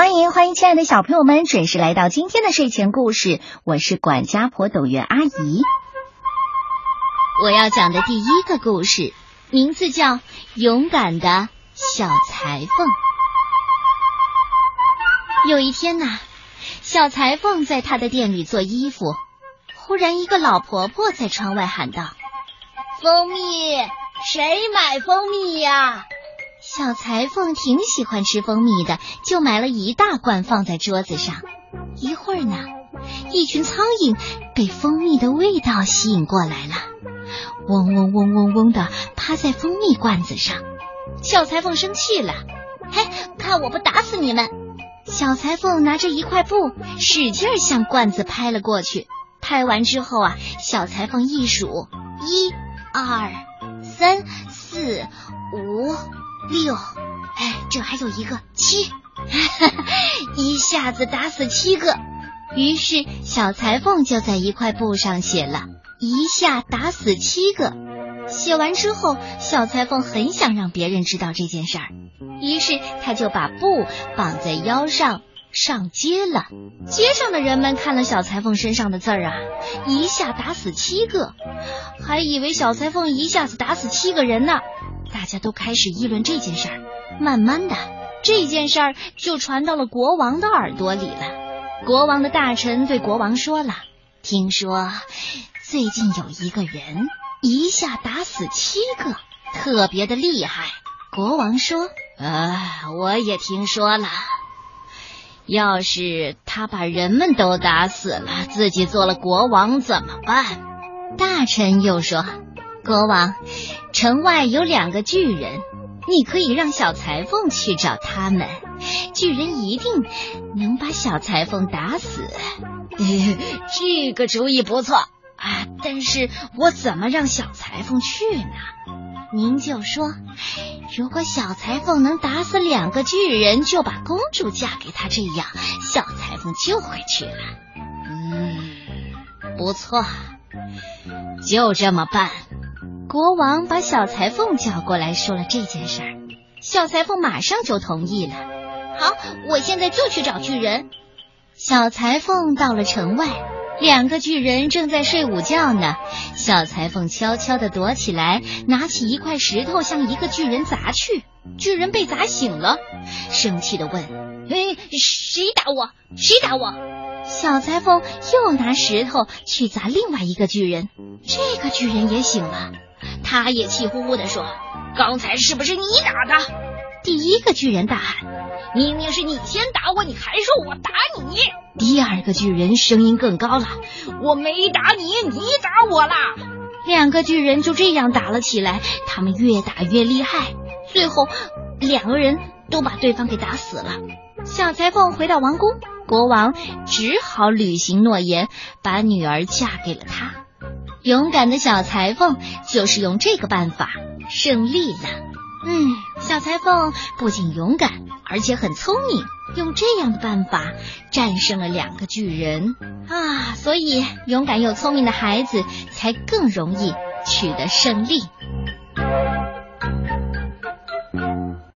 欢迎欢迎，亲爱的小朋友们，准时来到今天的睡前故事。我是管家婆董月阿姨。我要讲的第一个故事，名字叫《勇敢的小裁缝》。有一天呐，小裁缝在他的店里做衣服，忽然一个老婆婆在窗外喊道：“蜂蜜，谁买蜂蜜呀？”小裁缝挺喜欢吃蜂蜜的，就买了一大罐放在桌子上。一会儿呢，一群苍蝇被蜂蜜的味道吸引过来了，嗡嗡嗡嗡嗡的趴在蜂蜜罐子上。小裁缝生气了，嘿，看我不打死你们！小裁缝拿着一块布，使劲向罐子拍了过去。拍完之后啊，小裁缝一数，一、二、三、四、五。六，哎，这还有一个七，一下子打死七个。于是小裁缝就在一块布上写了一下打死七个。写完之后，小裁缝很想让别人知道这件事儿，于是他就把布绑在腰上上街了。街上的人们看了小裁缝身上的字儿啊，一下打死七个，还以为小裁缝一下子打死七个人呢。大家都开始议论这件事儿，慢慢的，这件事儿就传到了国王的耳朵里了。国王的大臣对国王说了：“听说最近有一个人一下打死七个，特别的厉害。”国王说：“啊，我也听说了。要是他把人们都打死了，自己做了国王怎么办？”大臣又说。国王，城外有两个巨人，你可以让小裁缝去找他们，巨人一定能把小裁缝打死。这个主意不错啊！但是我怎么让小裁缝去呢？您就说，如果小裁缝能打死两个巨人，就把公主嫁给他，这样小裁缝就会去了。嗯，不错，就这么办。国王把小裁缝叫过来，说了这件事儿。小裁缝马上就同意了。好，我现在就去找巨人。小裁缝到了城外，两个巨人正在睡午觉呢。小裁缝悄悄的躲起来，拿起一块石头向一个巨人砸去。巨人被砸醒了，生气的问：“哎，谁打我？谁打我？”小裁缝又拿石头去砸另外一个巨人，这个巨人也醒了。他也气呼呼地说：“刚才是不是你打的？”第一个巨人大喊：“明明是你先打我，你还说我打你！”第二个巨人声音更高了：“我没打你，你打我啦！”两个巨人就这样打了起来，他们越打越厉害，最后两个人都把对方给打死了。小裁缝回到王宫，国王只好履行诺言，把女儿嫁给了他。勇敢的小裁缝就是用这个办法胜利了。嗯，小裁缝不仅勇敢，而且很聪明，用这样的办法战胜了两个巨人啊！所以，勇敢又聪明的孩子才更容易取得胜利。